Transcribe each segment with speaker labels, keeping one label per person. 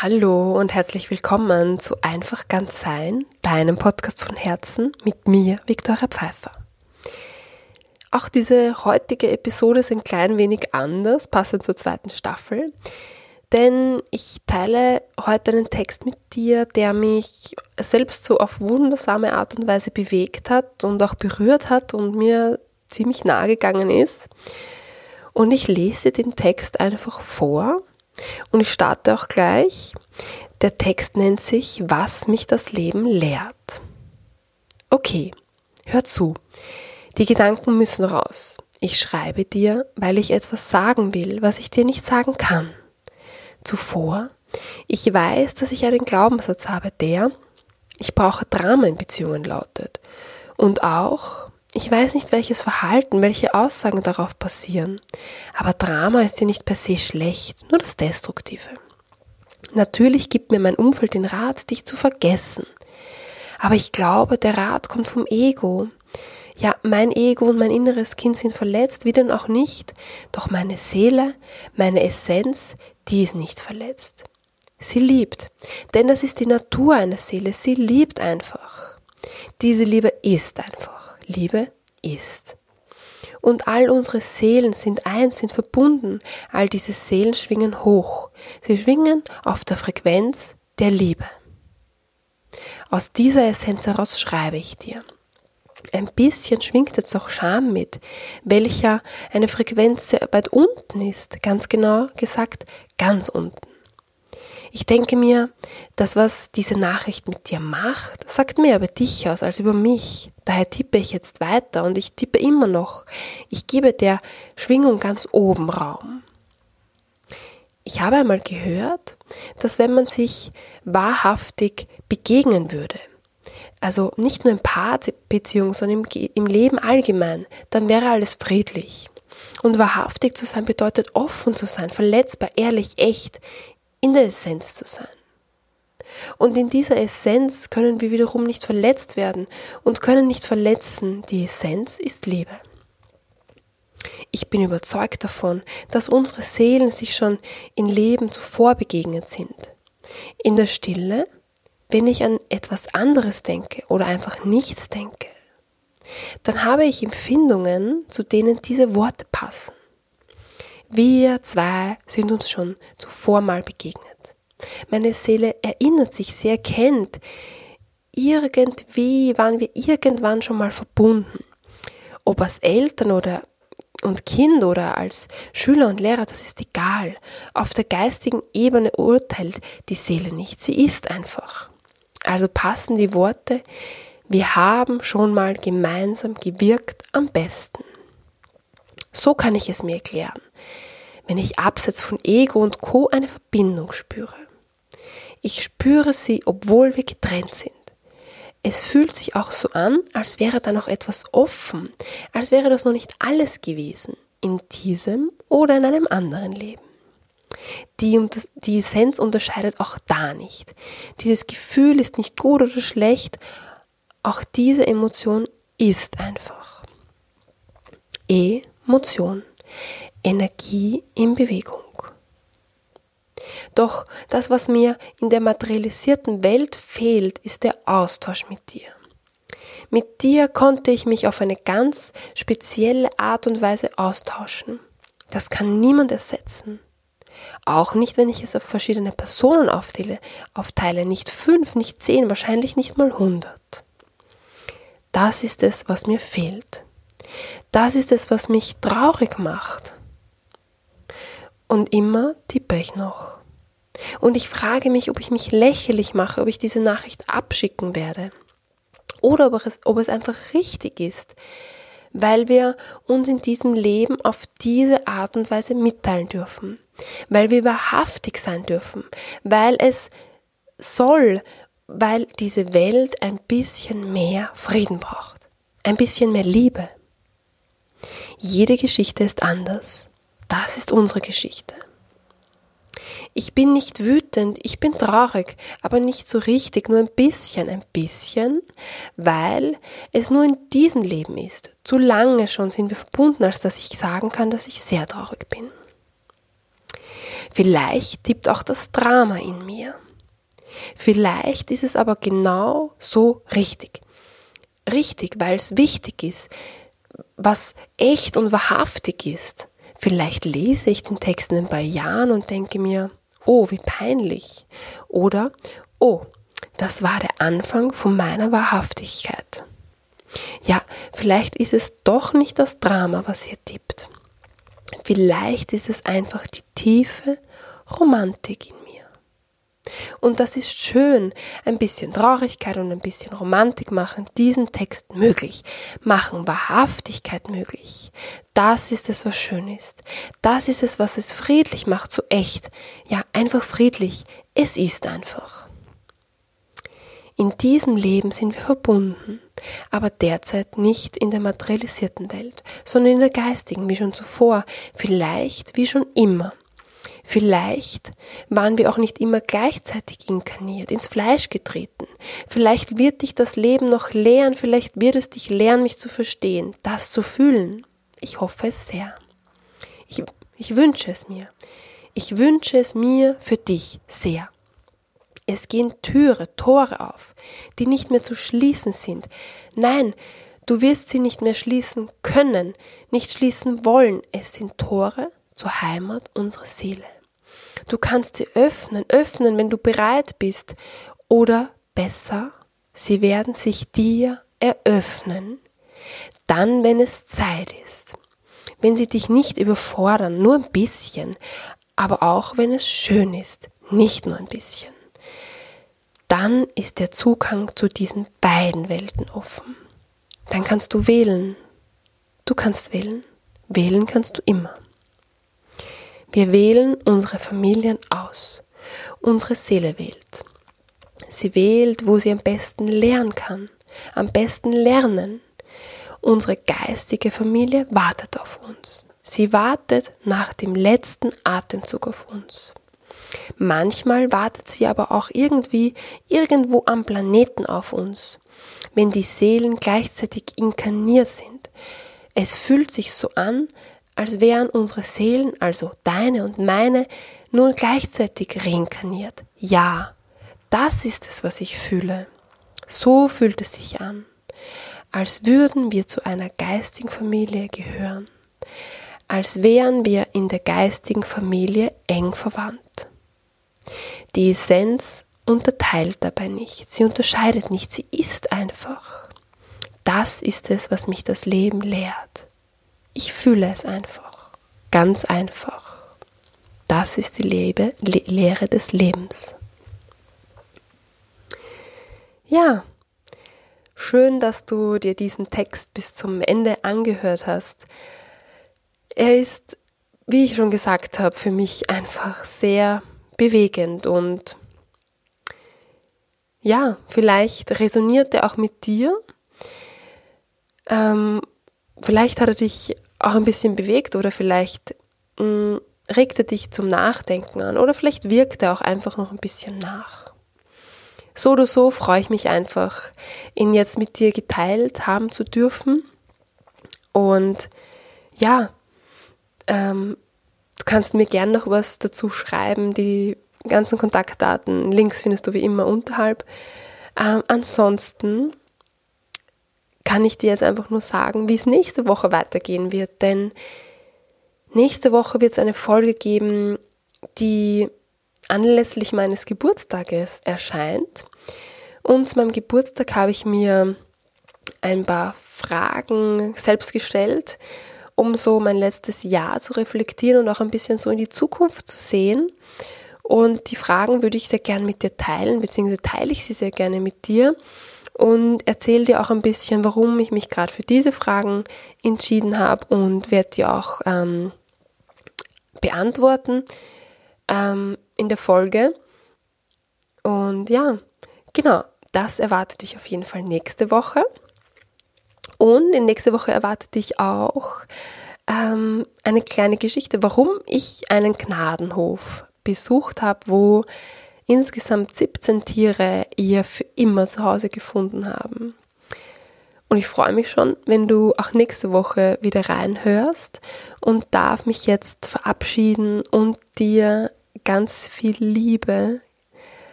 Speaker 1: Hallo und herzlich willkommen zu Einfach ganz sein, deinem Podcast von Herzen mit mir, Viktoria Pfeiffer. Auch diese heutige Episode ist ein klein wenig anders, passend zur zweiten Staffel, denn ich teile heute einen Text mit dir, der mich selbst so auf wundersame Art und Weise bewegt hat und auch berührt hat und mir ziemlich nahe gegangen ist. Und ich lese den Text einfach vor und ich starte auch gleich. Der Text nennt sich Was mich das Leben lehrt. Okay, hör zu. Die Gedanken müssen raus. Ich schreibe dir, weil ich etwas sagen will, was ich dir nicht sagen kann. Zuvor, ich weiß, dass ich einen Glaubenssatz habe, der ich brauche Drama in Beziehungen lautet. Und auch, ich weiß nicht, welches Verhalten, welche Aussagen darauf passieren, aber Drama ist ja nicht per se schlecht, nur das Destruktive. Natürlich gibt mir mein Umfeld den Rat, dich zu vergessen. Aber ich glaube, der Rat kommt vom Ego. Ja, mein Ego und mein inneres Kind sind verletzt, wie denn auch nicht, doch meine Seele, meine Essenz, die ist nicht verletzt. Sie liebt, denn das ist die Natur einer Seele, sie liebt einfach. Diese Liebe ist einfach. Liebe ist. Und all unsere Seelen sind eins, sind verbunden. All diese Seelen schwingen hoch. Sie schwingen auf der Frequenz der Liebe. Aus dieser Essenz heraus schreibe ich dir. Ein bisschen schwingt jetzt auch Scham mit, welcher eine Frequenz sehr weit unten ist, ganz genau gesagt, ganz unten. Ich denke mir, das, was diese Nachricht mit dir macht, sagt mehr über dich aus als über mich. Daher tippe ich jetzt weiter und ich tippe immer noch. Ich gebe der Schwingung ganz oben Raum. Ich habe einmal gehört, dass wenn man sich wahrhaftig begegnen würde, also nicht nur in Paarbeziehungen, sondern im, im Leben allgemein, dann wäre alles friedlich. Und wahrhaftig zu sein bedeutet offen zu sein, verletzbar, ehrlich, echt, in der Essenz zu sein. Und in dieser Essenz können wir wiederum nicht verletzt werden und können nicht verletzen. Die Essenz ist Liebe. Ich bin überzeugt davon, dass unsere Seelen sich schon in Leben zuvor begegnet sind. In der Stille, wenn ich an etwas anderes denke oder einfach nichts denke, dann habe ich Empfindungen, zu denen diese Worte passen. Wir zwei sind uns schon zuvor mal begegnet. Meine Seele erinnert sich, sie erkennt, irgendwie waren wir irgendwann schon mal verbunden. Ob als Eltern oder und Kind oder als Schüler und Lehrer, das ist egal. Auf der geistigen Ebene urteilt die Seele nicht, sie ist einfach. Also passen die Worte, wir haben schon mal gemeinsam gewirkt am besten. So kann ich es mir erklären wenn ich abseits von Ego und Co eine Verbindung spüre. Ich spüre sie, obwohl wir getrennt sind. Es fühlt sich auch so an, als wäre da noch etwas offen, als wäre das noch nicht alles gewesen, in diesem oder in einem anderen Leben. Die, die Essenz unterscheidet auch da nicht. Dieses Gefühl ist nicht gut oder schlecht, auch diese Emotion ist einfach. Emotion. Energie in Bewegung. Doch das, was mir in der materialisierten Welt fehlt, ist der Austausch mit dir. Mit dir konnte ich mich auf eine ganz spezielle Art und Weise austauschen. Das kann niemand ersetzen. Auch nicht, wenn ich es auf verschiedene Personen aufteile, aufteile. Nicht fünf, nicht zehn, wahrscheinlich nicht mal hundert. Das ist es, was mir fehlt. Das ist es, was mich traurig macht. Und immer tippe ich noch. Und ich frage mich, ob ich mich lächerlich mache, ob ich diese Nachricht abschicken werde. Oder ob es, ob es einfach richtig ist, weil wir uns in diesem Leben auf diese Art und Weise mitteilen dürfen, weil wir wahrhaftig sein dürfen, weil es soll, weil diese Welt ein bisschen mehr Frieden braucht, ein bisschen mehr Liebe. Jede Geschichte ist anders. Das ist unsere Geschichte. Ich bin nicht wütend, ich bin traurig, aber nicht so richtig, nur ein bisschen, ein bisschen, weil es nur in diesem Leben ist. Zu lange schon sind wir verbunden, als dass ich sagen kann, dass ich sehr traurig bin. Vielleicht tippt auch das Drama in mir. Vielleicht ist es aber genau so richtig. Richtig, weil es wichtig ist, was echt und wahrhaftig ist. Vielleicht lese ich den Text in ein paar Jahren und denke mir, oh, wie peinlich. Oder, oh, das war der Anfang von meiner Wahrhaftigkeit. Ja, vielleicht ist es doch nicht das Drama, was hier tippt. Vielleicht ist es einfach die tiefe Romantik in. Und das ist schön, ein bisschen Traurigkeit und ein bisschen Romantik machen diesen Text möglich, machen Wahrhaftigkeit möglich. Das ist es, was schön ist. Das ist es, was es friedlich macht, so echt. Ja, einfach friedlich. Es ist einfach. In diesem Leben sind wir verbunden, aber derzeit nicht in der materialisierten Welt, sondern in der geistigen, wie schon zuvor, vielleicht wie schon immer. Vielleicht waren wir auch nicht immer gleichzeitig inkarniert, ins Fleisch getreten. Vielleicht wird dich das Leben noch lehren, vielleicht wird es dich lehren, mich zu verstehen, das zu fühlen. Ich hoffe es sehr. Ich, ich wünsche es mir. Ich wünsche es mir für dich sehr. Es gehen Türe, Tore auf, die nicht mehr zu schließen sind. Nein, du wirst sie nicht mehr schließen können, nicht schließen wollen. Es sind Tore zur Heimat unserer Seele. Du kannst sie öffnen, öffnen, wenn du bereit bist. Oder besser, sie werden sich dir eröffnen. Dann, wenn es Zeit ist. Wenn sie dich nicht überfordern, nur ein bisschen, aber auch wenn es schön ist, nicht nur ein bisschen dann ist der Zugang zu diesen beiden Welten offen. Dann kannst du wählen. Du kannst wählen. Wählen kannst du immer. Wir wählen unsere Familien aus. Unsere Seele wählt. Sie wählt, wo sie am besten lernen kann, am besten lernen. Unsere geistige Familie wartet auf uns. Sie wartet nach dem letzten Atemzug auf uns. Manchmal wartet sie aber auch irgendwie irgendwo am Planeten auf uns, wenn die Seelen gleichzeitig inkarniert sind. Es fühlt sich so an, als wären unsere Seelen, also deine und meine, nun gleichzeitig reinkarniert. Ja, das ist es, was ich fühle. So fühlt es sich an, als würden wir zu einer geistigen Familie gehören, als wären wir in der geistigen Familie eng verwandt. Die Essenz unterteilt dabei nicht, sie unterscheidet nicht, sie ist einfach. Das ist es, was mich das Leben lehrt. Ich fühle es einfach, ganz einfach. Das ist die Lebe, Le Lehre des Lebens. Ja, schön, dass du dir diesen Text bis zum Ende angehört hast. Er ist, wie ich schon gesagt habe, für mich einfach sehr bewegend und ja, vielleicht resoniert er auch mit dir. Ähm, vielleicht hat er dich auch ein bisschen bewegt oder vielleicht mh, mm, regt er dich zum Nachdenken an oder vielleicht wirkt er auch einfach noch ein bisschen nach. So oder so freue ich mich einfach, ihn jetzt mit dir geteilt haben zu dürfen. Und ja, ähm, Du kannst mir gern noch was dazu schreiben. Die ganzen Kontaktdaten, Links findest du wie immer unterhalb. Ähm, ansonsten kann ich dir jetzt einfach nur sagen, wie es nächste Woche weitergehen wird. Denn nächste Woche wird es eine Folge geben, die anlässlich meines Geburtstages erscheint. Und zu meinem Geburtstag habe ich mir ein paar Fragen selbst gestellt um so mein letztes Jahr zu reflektieren und auch ein bisschen so in die Zukunft zu sehen. Und die Fragen würde ich sehr gerne mit dir teilen, beziehungsweise teile ich sie sehr gerne mit dir und erzähle dir auch ein bisschen, warum ich mich gerade für diese Fragen entschieden habe und werde dir auch ähm, beantworten ähm, in der Folge. Und ja, genau, das erwartet dich auf jeden Fall nächste Woche. Und in nächste Woche erwartet dich auch ähm, eine kleine Geschichte, warum ich einen Gnadenhof besucht habe, wo insgesamt 17 Tiere ihr für immer zu Hause gefunden haben. Und ich freue mich schon, wenn du auch nächste Woche wieder reinhörst und darf mich jetzt verabschieden und dir ganz viel Liebe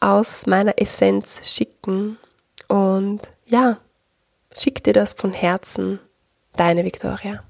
Speaker 1: aus meiner Essenz schicken. Und ja, schick dir das von Herzen, deine Victoria.